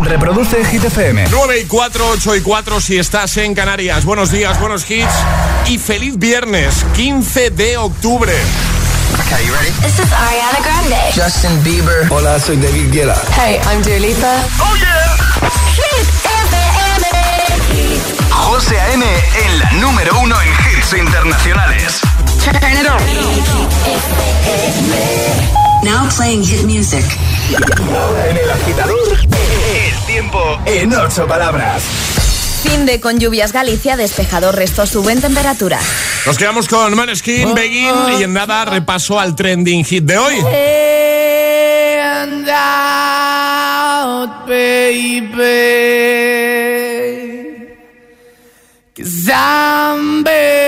Reproduce Hit FM. 9 y 4, 8 y 4 si estás en Canarias. Buenos días, buenos hits. Y feliz viernes, 15 de octubre. Okay, you ready? This is Ariana Grande. Justin Bieber. Hola, soy David Guetta. Hey, I'm Dua Lipa. ¡Oh, yeah! Hit FM. José A.M. en la número uno en hits internacionales. Turn it on. Now playing hit music. En el agitador, el tiempo en ocho palabras. Fin de con lluvias Galicia, despejado resto suben temperaturas. Nos quedamos con Maneskin, Begin y en nada repaso al trending hit de hoy. And out, baby. Cause I'm.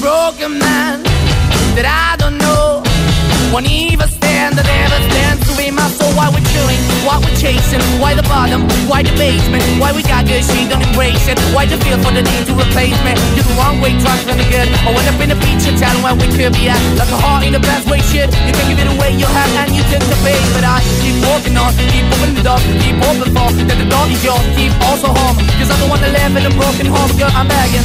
Broken man that I don't know. Won't even stand, I never stand to be my soul. Why we're chilling, why we're chasing, why the bottom, why the basement, why we got good, she don't embrace it. Why the feel for the need to replace me? You're the wrong way, trying to be good. I went up in a feature town where we could be at. Like a heart in the best way, shit. You can give it away, you have, and you took the bait. But I keep walking on, keep moving the door, keep open for that the door is yours, keep also home. Cause I don't wanna live in a broken home, girl, I'm begging.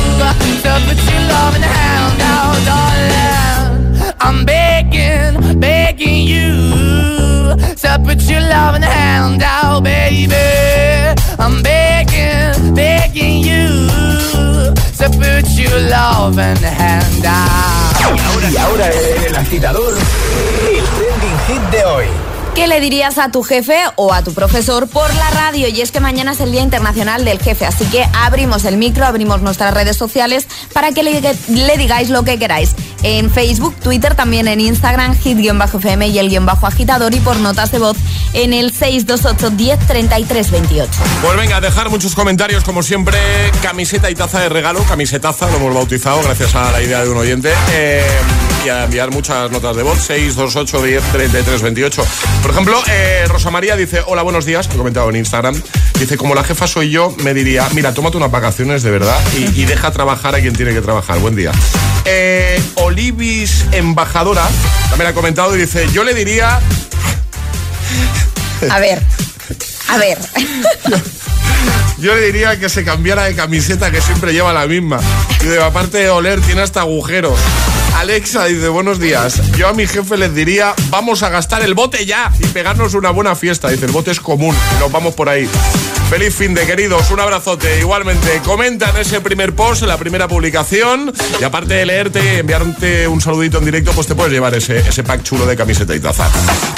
You to put your love in the hand out, baby. I'm begging, begging you to put your love in the hand out. Y ahora en el agitador, el trending hit de hoy. ¿Qué le dirías a tu jefe o a tu profesor por la radio? Y es que mañana es el Día Internacional del Jefe, así que abrimos el micro, abrimos nuestras redes sociales para que le, digáis lo que queráis. En Facebook, Twitter, también en Instagram, hit-fm y el guion bajo agitador y por notas de voz en el 628 10 33 28. Pues venga, dejar muchos comentarios, como siempre, camiseta y taza de regalo, camisetaza, lo hemos bautizado gracias a la idea de un oyente, eh, y a enviar muchas notas de voz, 628 10 33 28. Por ejemplo, eh, Rosa María dice, hola, buenos días, he comentado en Instagram, dice, como la jefa soy yo, me diría, mira, tómate unas vacaciones de verdad y, y deja trabajar a quien tiene que trabajar. Buen día. Eh, Olivis Embajadora también ha comentado y dice, yo le diría... A ver, a ver. Yo le diría que se cambiara de camiseta que siempre lleva la misma. Y de aparte de oler, tiene hasta agujeros. Alexa dice, buenos días. Yo a mi jefe les diría, vamos a gastar el bote ya y pegarnos una buena fiesta. Dice, el bote es común, nos vamos por ahí. Feliz fin de queridos, un abrazote. Igualmente, comenta en ese primer post, la primera publicación. Y aparte de leerte enviarte un saludito en directo, pues te puedes llevar ese, ese pack chulo de camiseta y taza.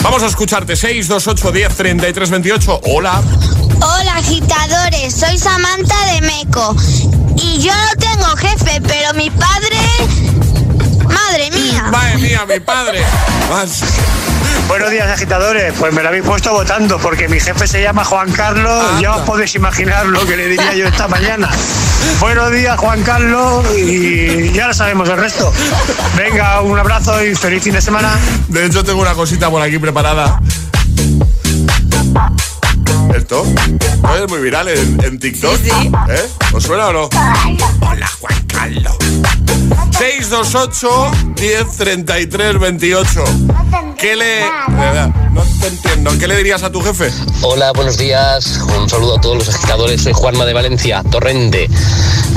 Vamos a escucharte 628 10 33 28. Hola. Hola agitadores, soy Samantha de Meco y yo no tengo jefe, pero mi padre... Madre mía. Madre mía, mi padre. Buenos días, agitadores. Pues me lo habéis puesto votando porque mi jefe se llama Juan Carlos. Anda. Ya os podéis imaginar lo que le diría yo esta mañana. Buenos días, Juan Carlos. Y ya lo sabemos el resto. Venga, un abrazo y feliz fin de semana. De hecho, tengo una cosita por aquí preparada. ¿Esto? ¿No es muy viral en, en TikTok? Sí, sí. ¿Eh? ¿Os suena o no? Hola, Juan Carlos. 628 10 33 28. ¿Qué le. No te entiendo. ¿Qué le dirías a tu jefe? Hola, buenos días. Un saludo a todos los agitadores. Soy Juanma de Valencia, Torrente.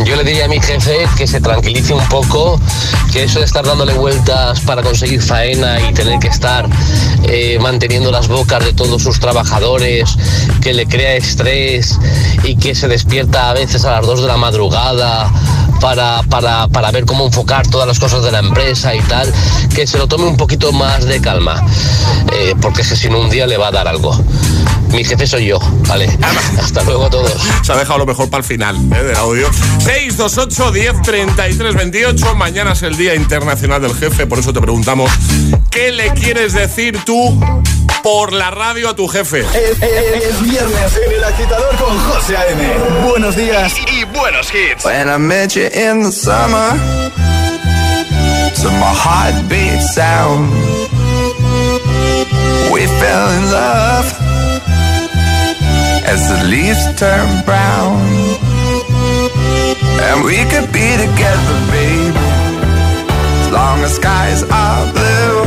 Yo le diría a mi jefe que se tranquilice un poco, que eso de estar dándole vueltas para conseguir faena y tener que estar eh, manteniendo las bocas de todos sus trabajadores, que le crea estrés y que se despierta a veces a las 2 de la madrugada para, para, para ver cómo enfocar todas las cosas de la empresa y tal, que se lo tome un poquito más de calma, eh, porque es que si no un día le va a dar algo. Mi jefe soy yo, ¿vale? Hasta luego a todos. Se ha dejado lo mejor para el final ¿eh? del audio. 628 10 33 28. Mañana es el Día Internacional del Jefe, por eso te preguntamos: ¿qué le quieres decir tú por la radio a tu jefe? Es, es- es viernes en el agitador con José A.M. Buenos días y, y buenos hits. When I met you in the summer, to my heartbeat sound, we fell in love as the leaves turn brown. And we could be together, baby, as long as skies are blue.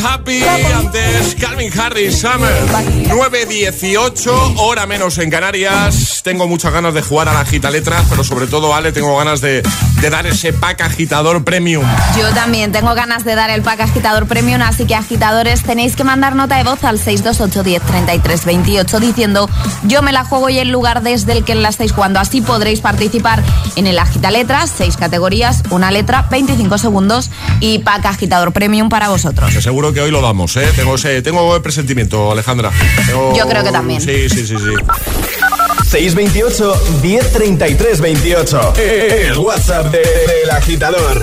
hop Happy. Antes Calvin Harris Summer. 9.18, hora menos en Canarias. Tengo muchas ganas de jugar a la gita letras, pero sobre todo, Ale, tengo ganas de, de dar ese pack agitador premium. Yo también tengo ganas de dar el pack agitador premium, así que agitadores, tenéis que mandar nota de voz al 628103328 diciendo yo me la juego y el lugar desde el que la estáis jugando. Así podréis participar en el agita letras, seis categorías, una letra, 25 segundos y pack agitador premium para vosotros. Que seguro que hoy lo lo damos, ¿eh? Tengo ese, tengo el presentimiento, Alejandra. Tengo... Yo creo que también. Sí, sí, sí, sí. 628 1033 28. El WhatsApp del de, de agitador.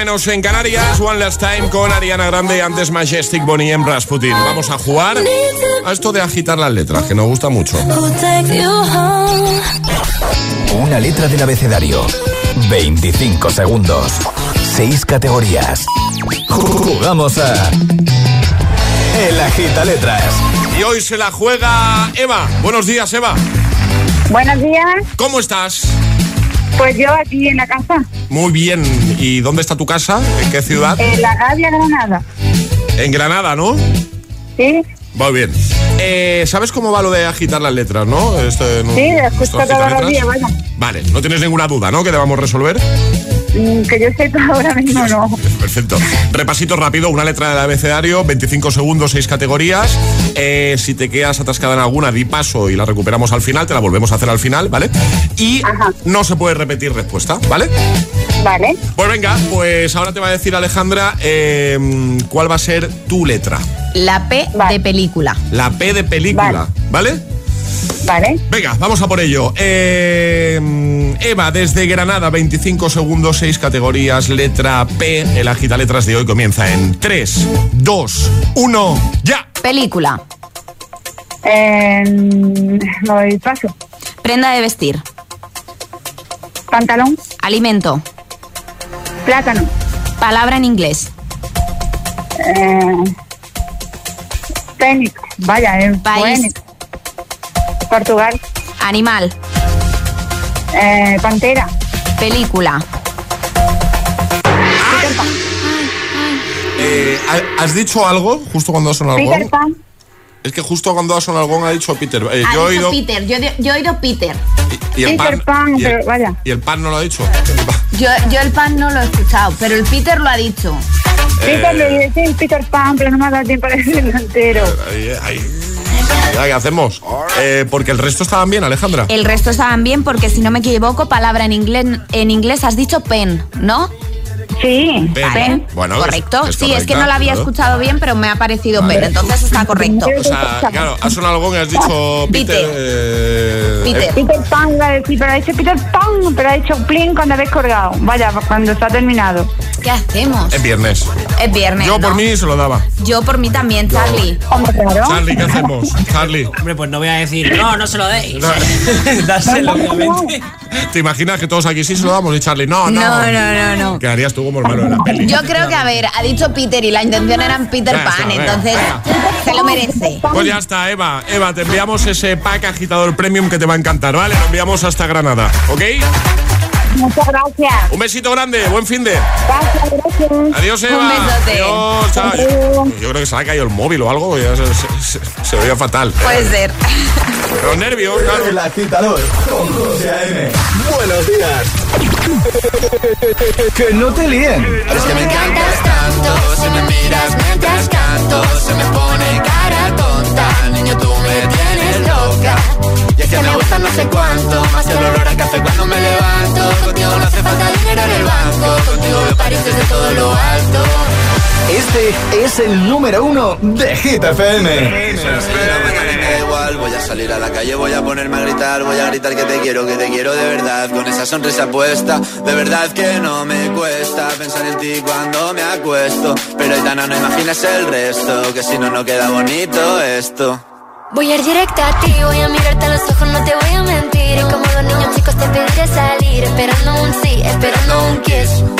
Menos en Canarias. One Last Time con Ariana Grande y antes Majestic Bonnie en Rasputin. Vamos a jugar a esto de agitar las letras, que nos gusta mucho. Una letra del abecedario. 25 segundos. 6 categorías. Jugamos a. El agita letras. Y hoy se la juega Eva. Buenos días, Eva. Buenos días. ¿Cómo estás? Pues yo aquí en la casa, Muy bien. ¿Y dónde está tu casa? ¿En qué ciudad? en la Gavia Granada. En Granada, ¿no? Sí, Muy bien. Eh, ¿Sabes cómo va lo de agitar las letras, no? Este, no- sí, escucho todos los días, bueno. Vale, no tienes ninguna duda, ¿no? Que debamos resolver. Mm, Que yo sepa ahora mismo no. Perfecto. Repasito rápido, una letra del abecedario, 25 segundos, 6 categorías. Eh, si te quedas atascada en alguna, di paso y la recuperamos al final, te la volvemos a hacer al final, ¿vale? Y no se puede repetir respuesta, ¿vale? Vale. Pues venga, pues ahora te va a decir Alejandra eh, cuál va a ser tu letra. La P de película. La P de película, ¿vale? Vale. Venga, vamos a por ello. Eh, Eva, desde Granada, 25 segundos, 6 categorías, letra P. El agita letras de hoy comienza en 3, 2, 1, ya. Película. Eh, voy paso. Prenda de vestir. Pantalón. Alimento. Plátano. Palabra en inglés. Eh, tenis. Vaya, eh, País. Portugal. Animal. Eh, pantera. Película. Eh, ¿ha- ¿Has dicho algo justo cuando ha sonado algo? Peter Pan. Es que justo cuando ha sonado algo ha dicho Peter. Eh, Ha yo he dicho oído. Peter, yo, he- yo he oído Peter. Y el Peter pan. Pan, y, el, pero vaya. y el pan no lo ha dicho. Yo, yo el pan no lo he escuchado, pero el Peter lo ha dicho. Peter le dice sí, Peter Pan, pero no me ha dado tiempo de decirlo entero. Ahí, ahí. ¿Qué hacemos? Eh, porque el resto estaban bien, Alejandra. El resto estaban bien porque si no me equivoco, palabra en inglés, en inglés has dicho pen, ¿no? Sí. Pen. Bueno, correcto. es sí, es que no la había claro. escuchado bien, pero me ha parecido pen, entonces está correcto. O sea, claro, ha sonado algo y has dicho Peter. Peter. eh, Peter. eh, Peter Pan iba a decir, pero ha dicho Peter Pan, pero ha dicho Plin cuando habéis colgado. Vaya, cuando está terminado. ¿Qué hacemos? es viernes. Es viernes. Yo por mí se lo daba. Yo por mí también, Charlie. Hombre, claro. Charlie, ¿qué hacemos? Charlie. Hombre, pues no voy a decir, no, no se lo deis. No. Dárselo, obviamente. ¿Te imaginas que todos aquí sí se lo damos y Charlie? No, no. No, no, no, no. Quedarías tú como el malo de la peli. Yo creo que, a ver, ha dicho Peter y la intención era Peter Ya está, Pan, venga, entonces se lo merece. Pues ya está, Eva. Eva, te enviamos ese pack agitador premium que te va a encantar, ¿vale? Lo enviamos hasta Granada, ¿ok? Muchas gracias. Un besito grande, buen fin de. Gracias, gracias. Adiós, Eva. Un besote. Adiós, chao. Yo, yo creo que se le ha caído el móvil o algo, ya se, se, se- se veía fatal. Puede ser. Los nervios, claro. El agitador con José A.M. Buenos días. Que no te líen. Es que me encantas tanto, si me miras mientras canto, se me pone cara tonta, niño tú me tienes loca. Y es que me gusta no sé cuánto, más el olor a café cuando me levanto. Contigo no hace falta dinero en el banco, contigo veo París desde todo lo alto. Este es el número uno de Hit FM. igual, voy a salir a la calle, voy a ponerme a gritar, voy a gritar que te quiero, que te quiero de verdad, con esa sonrisa puesta, de verdad que no me cuesta pensar en ti cuando me acuesto, pero Aitana no imaginas el resto, que si no, no queda bonito esto. Voy a ir directa a ti, voy a mirarte a los ojos, no te voy a mentir. Y como los niños chicos te pediré salir, esperando un sí, esperando un kiss.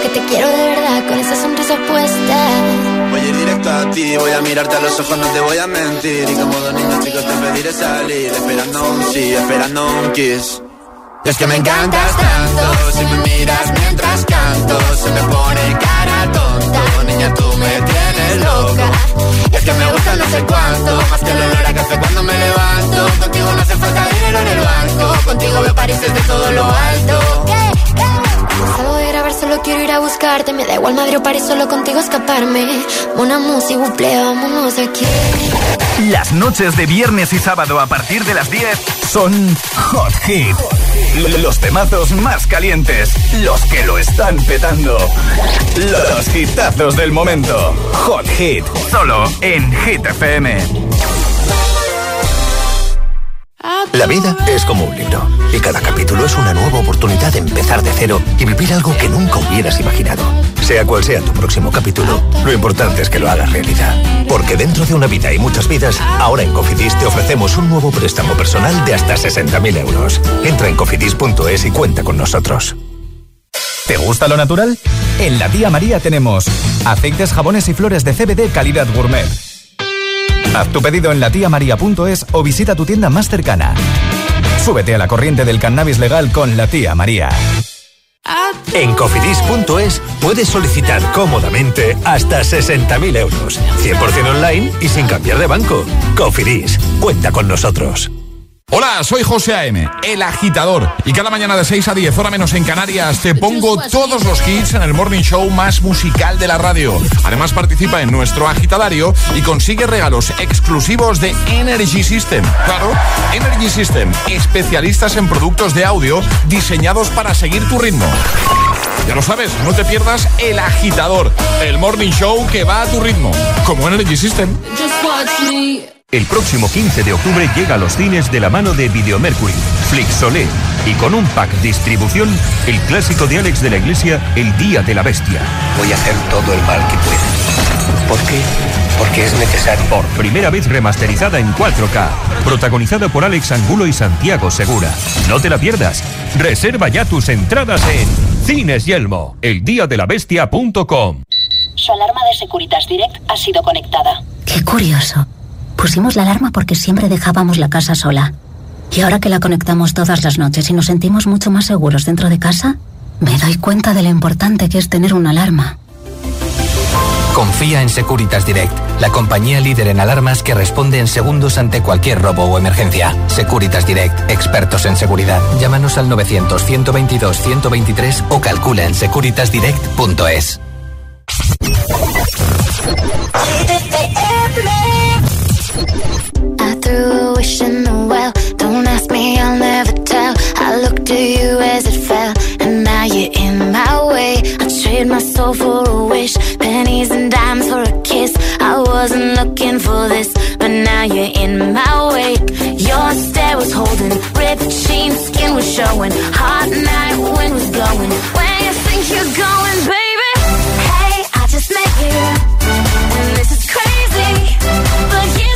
Que te quiero de verdad, con esa sonrisa puesta. Voy a ir directo a ti, voy a mirarte a los ojos, no te voy a mentir. Y como dos niños chicos te pediré salir, esperando un sí, esperando un kiss. Y es que me encantas tanto, si me miras mientras canto, me da igual Madrid o París, solo contigo escaparme. Una música, buple, vámonos aquí. Las noches de viernes y sábado a partir de las 10 son Hot Hit. Los temazos más calientes, los que lo están petando. Los hitazos del momento. Hot Hit, solo en Hit FM. La vida es como un libro y cada capítulo es una nueva oportunidad de empezar de cero y vivir algo que nunca hubieras imaginado. Sea cual sea tu próximo capítulo, lo importante es que lo hagas realidad. Porque dentro de una vida y muchas vidas, ahora en Cofidis te ofrecemos un nuevo préstamo personal de hasta 60.000 euros. Entra en cofidis.es y cuenta con nosotros. ¿Te gusta lo natural? En la tía María tenemos aceites, jabones y flores de CBD calidad gourmet. Haz tu pedido en latiamaria.es o visita tu tienda más cercana. Súbete a la corriente del cannabis legal con la tía María. En cofidis.es puedes solicitar cómodamente hasta 60.000 euros. 100% online y sin cambiar de banco. Cofidis, cuenta con nosotros. Hola, soy José A.M., el agitador. Y cada mañana de 6 a 10, hora menos en Canarias, te pongo todos los hits en el morning show más musical de la radio. Además, participa en nuestro agitadario y consigue regalos exclusivos de Energy System. Claro, Energy System, especialistas en productos de audio diseñados para seguir tu ritmo. Ya lo sabes, no te pierdas el agitador, el morning show que va a tu ritmo, como Energy System. El próximo 15 de octubre llega a los cines de la mano de Videomercury, Flixolé y con un pack distribución, el clásico de Alex de la Iglesia, El Día de la Bestia. Voy a hacer todo el mal que pueda. ¿Por qué? Porque es necesario. Por primera vez remasterizada en 4K, protagonizada por Alex Angulo y Santiago Segura. No te la pierdas. Reserva ya tus entradas en Cines Yelmo, eldiadelabestia.com. Su alarma de Securitas Direct ha sido conectada. Qué curioso. Pusimos la alarma porque siempre dejábamos la casa sola. Y ahora que la conectamos todas las noches y nos sentimos mucho más seguros dentro de casa, me doy cuenta de lo importante que es tener una alarma. Confía en Securitas Direct, la compañía líder en alarmas que responde en segundos ante cualquier robo o emergencia. Securitas Direct, expertos en seguridad. Llámanos al 900-122-123 o calcula en securitasdirect.es. I threw a wish in the well. Don't ask me, I'll never tell. I looked at you as it fell, and now you're in my way. I trade my soul for a wish, pennies and dimes for a kiss. I wasn't looking for this, but now you're in my way. Your stare was holding, ripped jeans, skin was showing. Hot night, wind was blowing. Where you think you're going, baby? Hey, I just met you, and this is crazy. But here's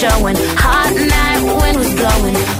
showing. Hot night wind was blowing.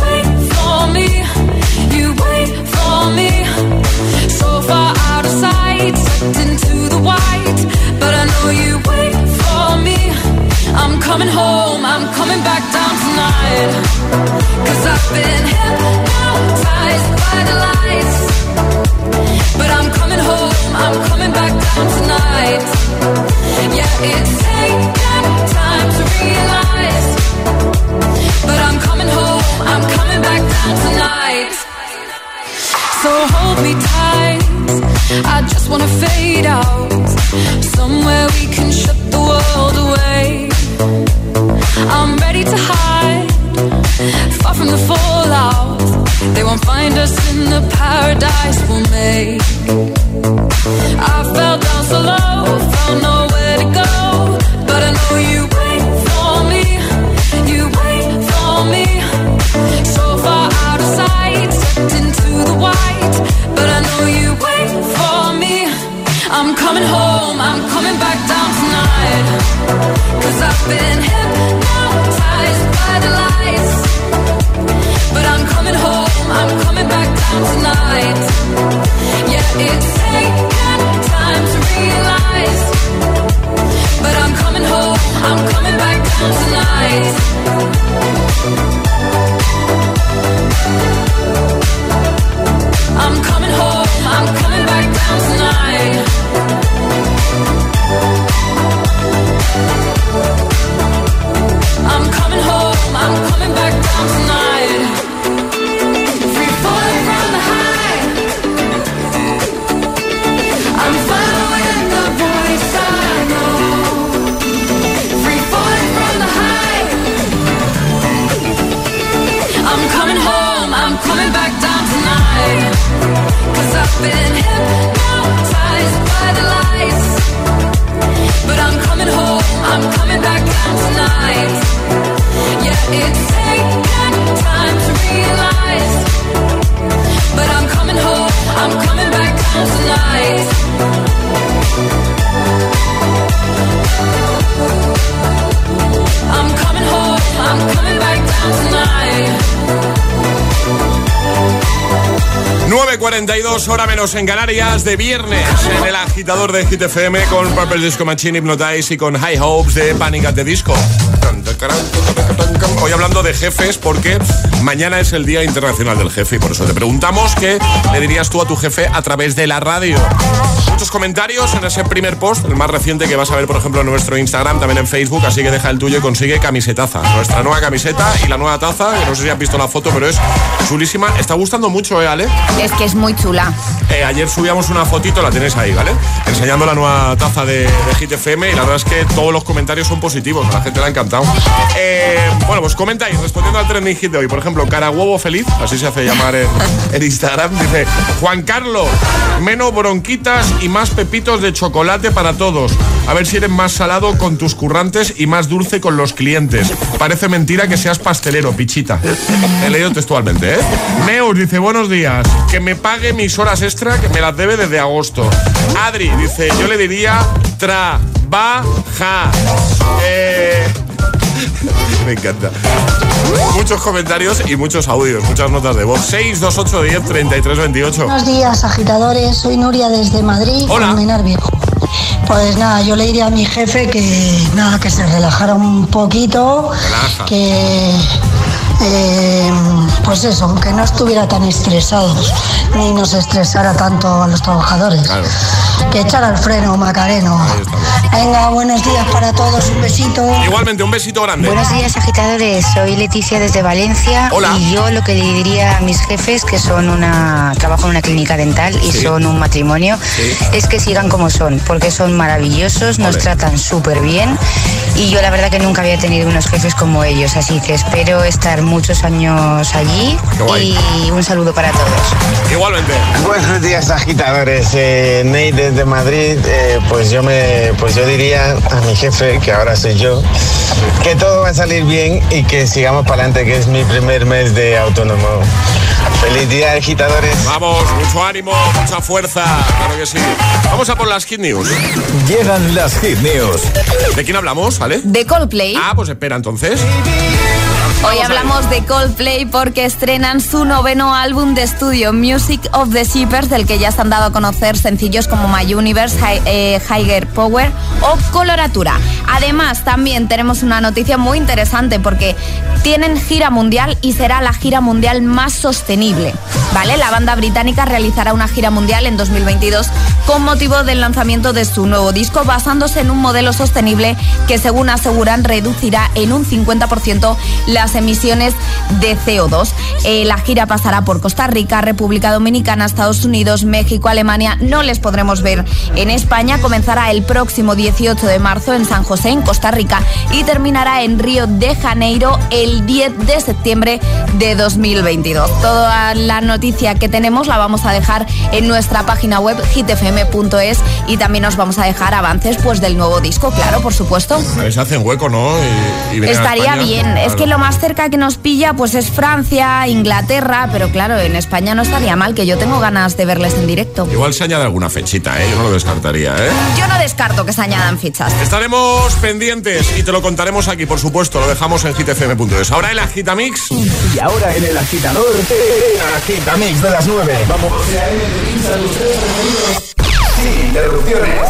32, hora menos en Canarias, de viernes, en el agitador de GTFM con Purple Disco Machine, Hypnotize y con High Hopes de Panic at the Disco. Hoy hablando de jefes porque mañana es el Día Internacional del Jefe y por eso te preguntamos qué le dirías tú a tu jefe a través de la radio. Muchos comentarios en ese primer post, el más reciente que vas a ver por ejemplo en nuestro Instagram, también en Facebook, así que deja el tuyo y consigue camisetaza. Nuestra nueva camiseta y la nueva taza, que no sé si has visto la foto, pero es chulísima. Está gustando mucho, ¿eh, Ale? Es que es muy chula. Eh, ayer subíamos una fotito, la tenéis ahí, ¿vale? Enseñando la nueva taza de, de Hit FM y la verdad es que todos los comentarios son positivos, a la gente le ha encantado. Eh, bueno, pues comentáis, respondiendo al trending hit de hoy, por ejemplo, cara huevo feliz, así se hace llamar en, en Instagram, dice Juan Carlos, menos bronquitas y más pepitos de chocolate para todos. A ver si eres más salado con tus currantes y más dulce con los clientes. Parece mentira que seas pastelero, pichita. He leído textualmente, ¿eh? Meus dice, buenos días, que me pague mis horas extra que me las debe desde agosto. Adri dice, yo le diría trabaja. Eh... Me encanta. Muchos comentarios y muchos audios, muchas notas de voz. 628 10 33 28. Buenos días, agitadores. Soy Nuria desde Madrid, Hola. Colmenar Viejo. Pues nada, yo le diría a mi jefe que nada, que se relajara un poquito, Relaja. que eh, pues eso, que no estuviera tan estresados, ni nos estresara tanto a los trabajadores. Que echara el freno, Macareno. Venga, buenos días para todos, un besito. Igualmente, un besito grande. Buenos días agitadores, soy Leticia desde Valencia Hola. y yo lo que le diría a mis jefes que son una trabajo en una clínica dental y Sí. son un matrimonio Sí. es que sigan como son porque son maravillosos, nos tratan súper bien y yo la verdad que nunca había tenido unos jefes como ellos, así que espero estar muchos años allí y un saludo para todos. Igualmente. Buenos días agitadores, eh, Ney desde Madrid, eh, pues yo me, pues yo diría a mi jefe, que ahora soy yo, que todo va a salir bien y que sigamos para adelante, que es mi primer mes de autónomo. Feliz día agitadores. Vamos, mucho ánimo, mucha fuerza, claro que sí. Vamos a por las Hit News. Llegan las Hit News. ¿De quién hablamos, vale? De Coldplay. Ah, pues espera entonces. Hoy hablamos de Coldplay porque estrenan su noveno álbum de estudio, Music of the Shippers, del que ya se han dado a conocer sencillos como My Universe, Hi- eh, Higher Power o Coloratura. Además, también tenemos una noticia muy interesante porque tienen gira mundial y será la gira mundial más sostenible. ¿Vale? La banda británica realizará una gira mundial en 2022 con motivo del lanzamiento de su nuevo disco basándose en un modelo sostenible que según aseguran reducirá en un 50% las emisiones de CO2. Eh, la gira pasará por Costa Rica, República Dominicana, Estados Unidos, México, Alemania. No les podremos ver en España. Comenzará el próximo 18 de marzo en San José, en Costa Rica, y terminará en Río de Janeiro el 10 de septiembre de 2022. Toda la noticia que tenemos la vamos a dejar en nuestra página web hitfm.es y también nos vamos a dejar avances pues del nuevo disco, claro, por supuesto. Si hacen hueco, ¿no? Y, y Estaría bien. Es Claro. que lo más cerca que nos pilla pues es Francia, Inglaterra, pero claro, en España no estaría mal, que yo tengo ganas de verles en directo. Igual se añade alguna fechita, ¿eh? Yo no lo descartaría, ¿eh? Yo no descarto que se añadan fichas. Estaremos pendientes y te lo contaremos aquí, por supuesto. Lo dejamos en hitfm.es. Ahora el Agitamix. Y ahora en el agitador, el agitamix de las 9. Vamos. Sin interrupciones.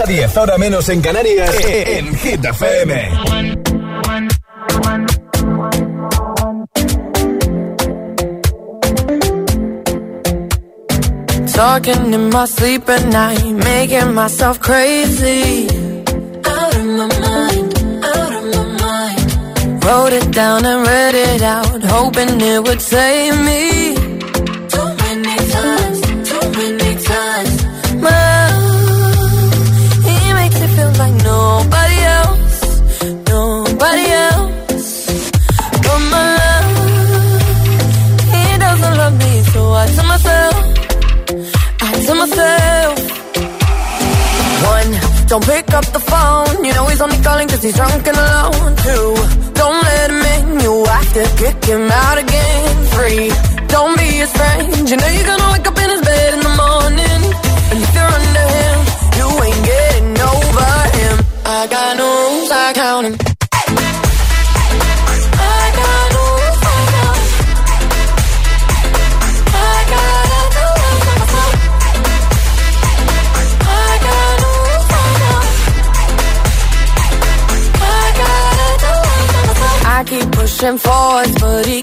a 10, hora menos en Canarias, en Hit FM. Talking in my sleep at night, making myself crazy. Out of my mind, out of my mind. Wrote it down and read it out, hoping it would save me. You know you're gonna wake up in his bed in the morning. And if you're under him, you ain't getting over him. I got no rules, I count him. I keep pushing forward, but he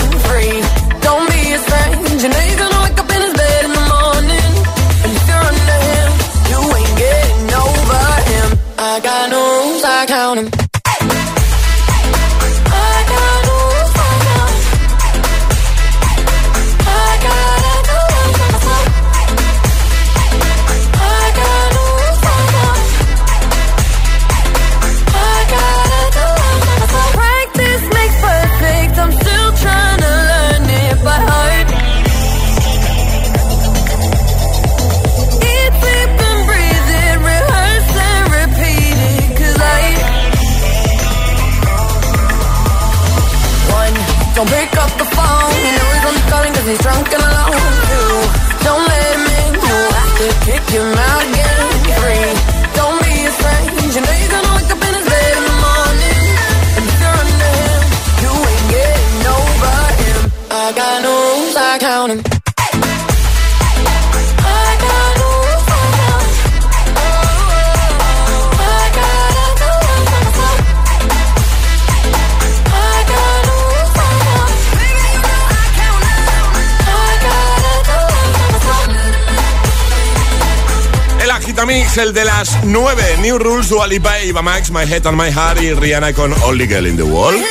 el de las 9. New Rules, Dualipa, Iba Max, My Head and My Heart y Rihanna con Only Girl in the World.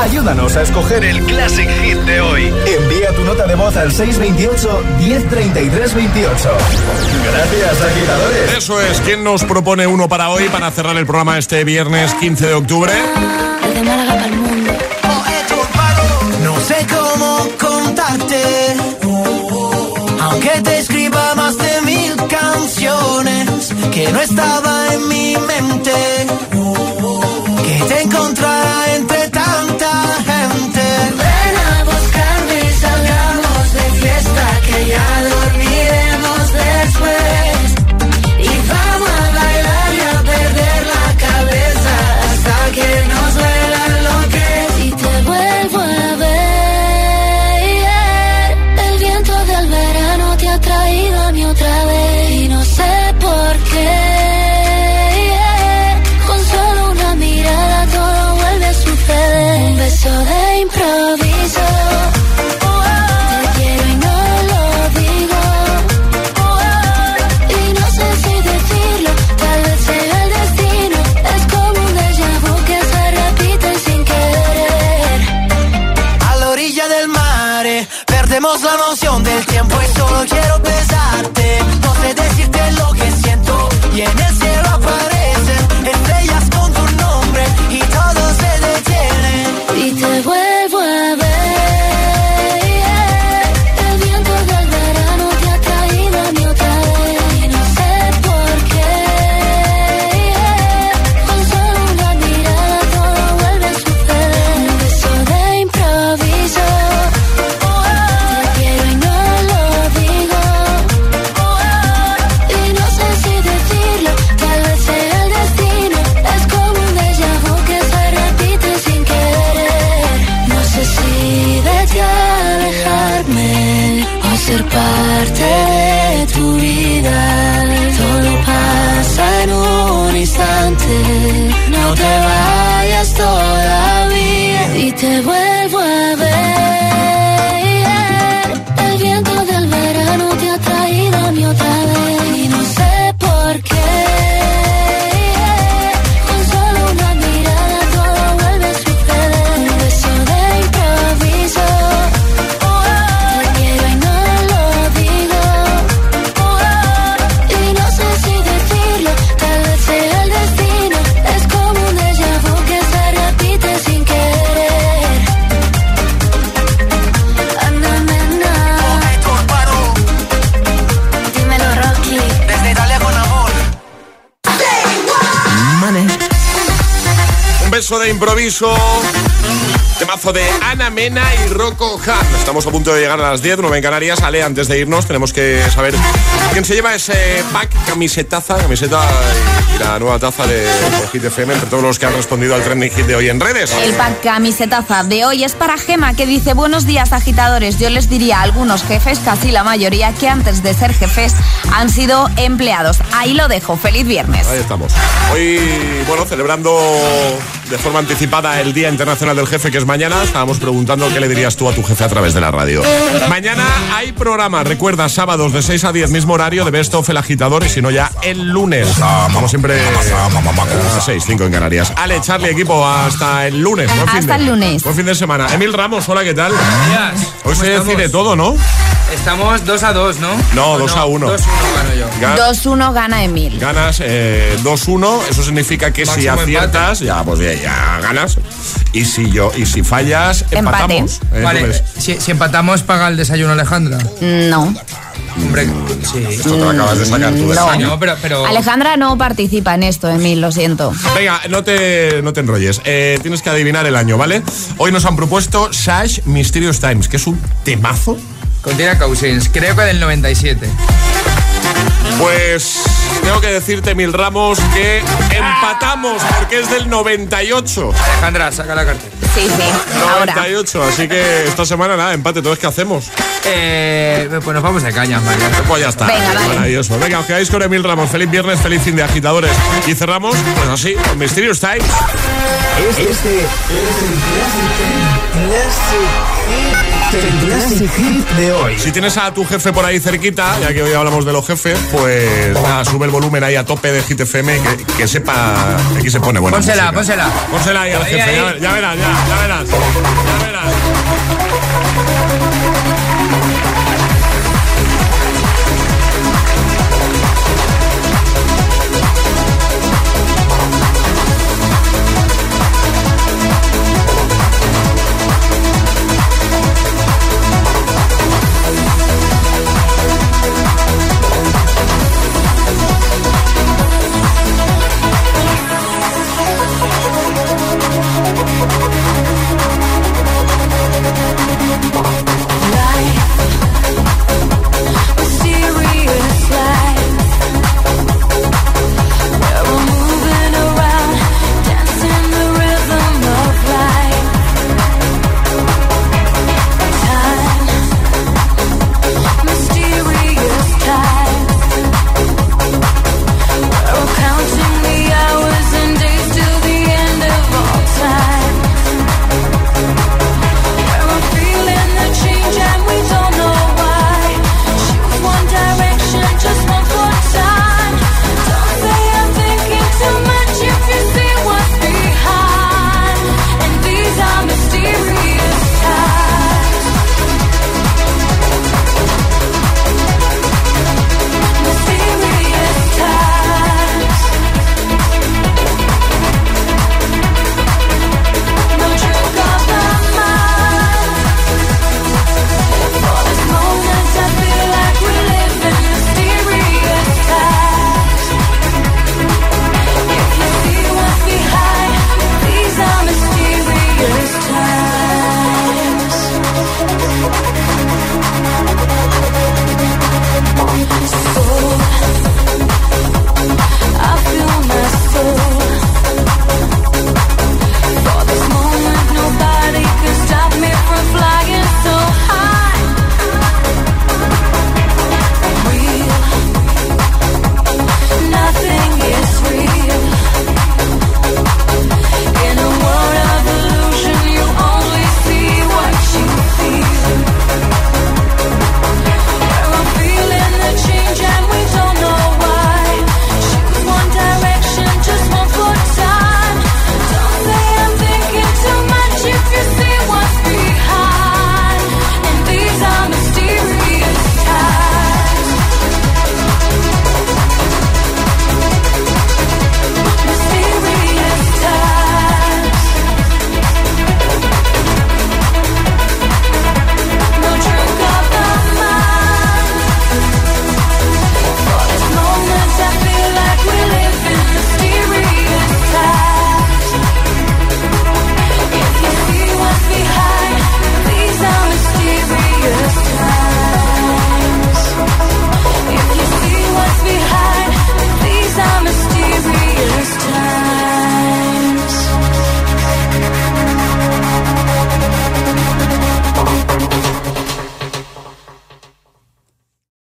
Ayúdanos a escoger el Classic Hit de hoy. Envía tu nota de voz al 628 103328. Gracias, agitadores. Eso es. ¿Quién nos propone uno para hoy para cerrar el programa este viernes 15 de octubre? no estaba en mi mente. Que te encontrara entre tanta gente. Ven a buscarme y salgamos de fiesta que ya dormiremos después. Y vamos a bailar y a perder la cabeza hasta que nos duela lo que Si te vuelvo a ver, el viento del verano te ha traído a mi otra vez de improviso. Temazo de Ana Mena y Rocco Estamos a punto de llegar a las 10, 9 en Canarias. Ale, antes de irnos, tenemos que saber quién se lleva ese pack, camisetaza, camiseta y la nueva taza de por Hit FM entre todos los que han respondido al trending hit de hoy en redes. El pack camisetaza de hoy es para Gema, que dice: Buenos días, agitadores. Yo les diría a algunos jefes, casi la mayoría, que antes de ser jefes han sido empleados. Ahí lo dejo. Feliz viernes. Ahí estamos. Hoy, bueno, celebrando de forma anticipada el Día Internacional del Jefe, que es mañana, estábamos preguntando qué le dirías tú a tu jefe a través de la radio. Mañana hay programa, recuerda, sábados de 6 a 10, mismo horario de Best of El Agitador, y si no ya el lunes. Como siempre, a 6, 5 en Canarias. Ale, Charlie, equipo, hasta el lunes. Buen fin Hasta de- el lunes. Buen fin de semana. Emil Ramos, hola, ¿qué tal? días. Hoy se ¿Cómo decide todo, ¿no? Estamos 2 a 2, ¿no? No, ¿O 2 a 1. 2 a 1 gano yo. Ga- 2-1 gana Emil. Ganas eh, 2-1, eso significa que si Máximo aciertas, ya pues ya, ya ganas. Y si yo y si fallas, Empate. empatamos. Eh, Vale, si, si empatamos, paga el desayuno Alejandra. No. Hombre, sí. esto te lo acabas de sacar tú de No. caño. No, pero, pero Alejandra no participa en esto, Emil, lo siento. Venga, no te, no te enrolles. Eh, tienes que adivinar el año, ¿vale? Hoy nos han propuesto Sash Mysterious Times, que es un temazo. contiene Cousins, creo que del 97. Pues tengo que decirte, Mil Ramos, que empatamos porque es del 98. Alejandra, saca la cartera. Sí, sí. Ahora. 98, así que esta semana nada, empate. Entonces, ¿qué hacemos? Eh, pues nos vamos de cañas, María. Pues ya está. Venga, vale. Maravilloso. Venga, os quedáis con Emil Ramos. Feliz viernes, feliz fin de agitadores. Y cerramos, pues así, con Mysterious Times. Este es el Classic Hit de hoy. Si tienes a tu jefe por ahí cerquita, ya que hoy hablamos de los jefes, pues nada, sube el volumen ahí a tope de Hit FM, que, que sepa, que aquí se pone buena Pónsela, música. pónsela. Pónsela ahí al Ahí, jefe, ahí. Ya, ya verás, ya, ya verás. Ya verás.